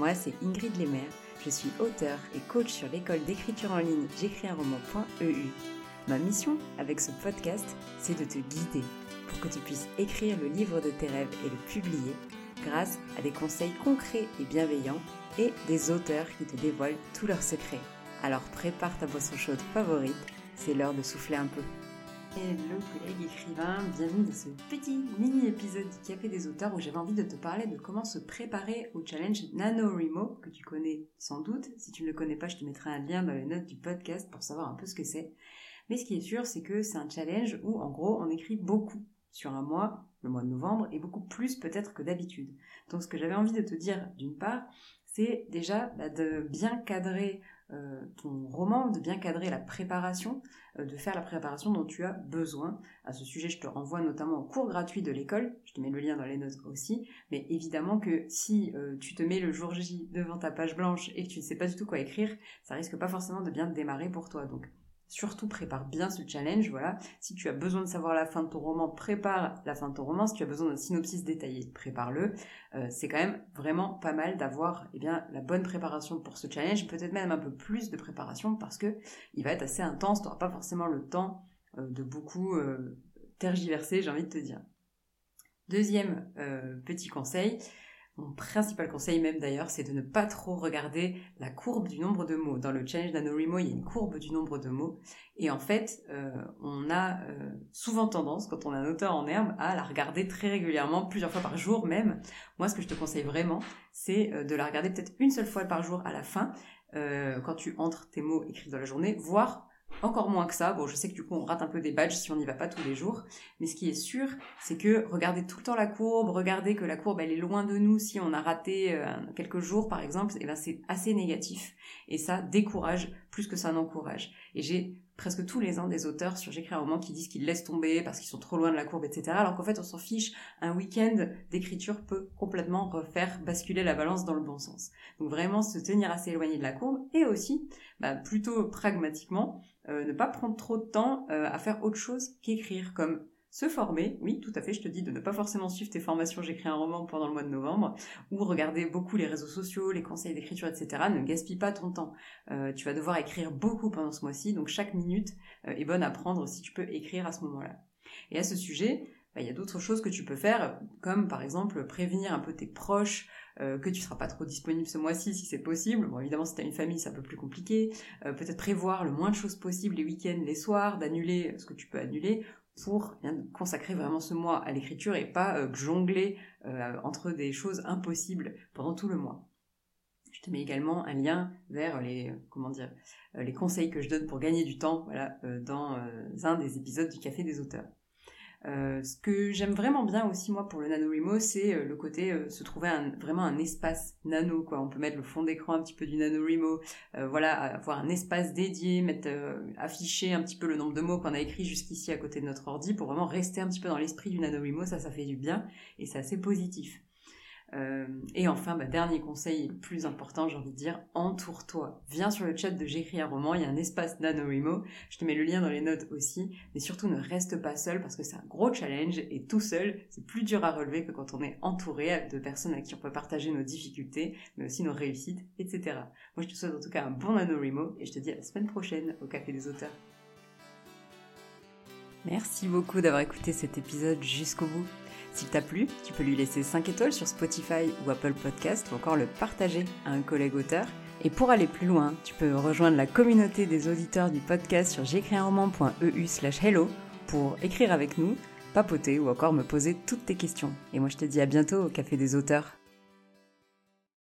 Moi, c'est Ingrid Lemaire. Je suis auteur et coach sur l'école d'écriture en ligne j'écris un roman.eu. Ma mission avec ce podcast, c'est de te guider pour que tu puisses écrire le livre de tes rêves et le publier grâce à des conseils concrets et bienveillants et des auteurs qui te dévoilent tous leurs secrets. Alors prépare ta boisson chaude favorite, c'est l'heure de souffler un peu. Hello collègue écrivain, bienvenue dans ce petit mini épisode du Café des auteurs où j'avais envie de te parler de comment se préparer au challenge NaNoWriMo que tu connais sans doute. Si tu ne le connais pas, je te mettrai un lien dans les notes du podcast pour savoir un peu ce que c'est. Mais ce qui est sûr, c'est que c'est un challenge où en gros on écrit beaucoup sur un mois, le mois de novembre, et beaucoup plus peut-être que d'habitude. Donc ce que j'avais envie de te dire d'une part, c'est déjà bah, de bien cadrer euh, ton roman, de bien cadrer la préparation, euh, de faire la préparation dont tu as besoin. À ce sujet, je te renvoie notamment au cours gratuit de l'école, je te mets le lien dans les notes aussi, mais évidemment que si euh, tu te mets le jour J devant ta page blanche et que tu ne sais pas du tout quoi écrire, ça risque pas forcément de bien démarrer pour toi. Donc Surtout prépare bien ce challenge, voilà. Si tu as besoin de savoir la fin de ton roman, prépare la fin de ton roman. Si tu as besoin d'un synopsis détaillé, prépare-le. Euh, c'est quand même vraiment pas mal d'avoir eh bien la bonne préparation pour ce challenge, peut-être même un peu plus de préparation parce que il va être assez intense. Tu n'auras pas forcément le temps euh, de beaucoup euh, tergiverser, j'ai envie de te dire. Deuxième petit conseil, mon principal conseil même d'ailleurs, c'est de ne pas trop regarder la courbe du nombre de mots. Dans le challenge d'AnoRimo, il y a une courbe du nombre de mots. Et en fait, euh, on a euh, souvent tendance, quand on a un auteur en herbe, à la regarder très régulièrement, plusieurs fois par jour même. Moi, ce que je te conseille vraiment, c'est euh, de la regarder peut-être une seule fois par jour à la fin, quand tu entres tes mots écrits dans la journée, voire encore moins que ça. Bon, je sais que du coup, on rate un peu des badges si on n'y va pas tous les jours. Mais ce qui est sûr, c'est que regardez tout le temps la courbe, regardez que la courbe, elle est loin de nous si on a raté euh, quelques jours, par exemple, eh ben c'est assez négatif. Et ça décourage plus que ça n'encourage. Et j'ai presque tous les ans des auteurs sur J'écris un roman qui disent qu'ils laissent tomber parce qu'ils sont trop loin de la courbe, etc. Alors qu'en fait, on s'en fiche. Un week-end d'écriture peut complètement refaire basculer la balance dans le bon sens. Donc vraiment se tenir assez éloigné de la courbe et aussi, bah, plutôt pragmatiquement, euh, ne pas prendre trop de temps euh, à faire autre chose qu'écrire, comme se former, oui, tout à fait, je te dis de ne pas forcément suivre tes formations, j'écris un roman pendant le mois de novembre, ou regarder beaucoup les réseaux sociaux, les conseils d'écriture, etc. Ne gaspille pas ton temps. Euh, tu vas devoir écrire beaucoup pendant ce mois-ci, donc chaque minute est bonne à prendre si tu peux écrire à ce moment-là. Et à ce sujet, bah, il y a d'autres choses que tu peux faire, comme par exemple prévenir un peu tes proches, euh, que tu seras pas trop disponible ce mois-ci si c'est possible. Bon, évidemment, si tu as une famille, c'est un peu plus compliqué. Euh, peut-être prévoir le moins de choses possible les week-ends, les soirs, d'annuler ce que tu peux annuler pour consacrer vraiment ce mois à l'écriture et pas euh, jongler entre des choses impossibles pendant tout le mois. Je te mets également un lien vers les comment dire les conseils que je donne pour gagner du temps voilà dans un des épisodes du Café des auteurs. Euh, ce que j'aime vraiment bien aussi moi pour le NaNoWriMo, c'est euh, le côté euh, se trouver vraiment un espace nano quoi. On peut mettre le fond d'écran un petit peu du NaNoWriMo, voilà, avoir un espace dédié, mettre afficher un petit peu le nombre de mots qu'on a écrit jusqu'ici à côté de notre ordi pour vraiment rester un petit peu dans l'esprit du NaNoWriMo, ça ça fait du bien et c'est assez positif. Euh, et enfin, bah, dernier conseil, plus important, j'ai envie de dire, entoure-toi. Viens sur le chat de J'écris un roman, il y a un espace NaNoWriMo, je te mets le lien dans les notes aussi, mais surtout ne reste pas seul parce que c'est un gros challenge et tout seul, c'est plus dur à relever que quand on est entouré de personnes avec qui on peut partager nos difficultés, mais aussi nos réussites, etc. Moi, je te souhaite en tout cas un bon NaNoWriMo et je te dis à la semaine prochaine au Café des auteurs. Merci beaucoup d'avoir écouté cet épisode jusqu'au bout. S'il t'a plu, tu peux lui laisser 5 étoiles sur Spotify ou Apple Podcast ou encore le partager à un collègue auteur. Et pour aller plus loin, tu peux rejoindre la communauté des auditeurs du podcast sur j'écrisunroman.eu slash hello pour écrire avec nous, papoter ou encore me poser toutes tes questions. Et moi je te dis à bientôt au Café des auteurs.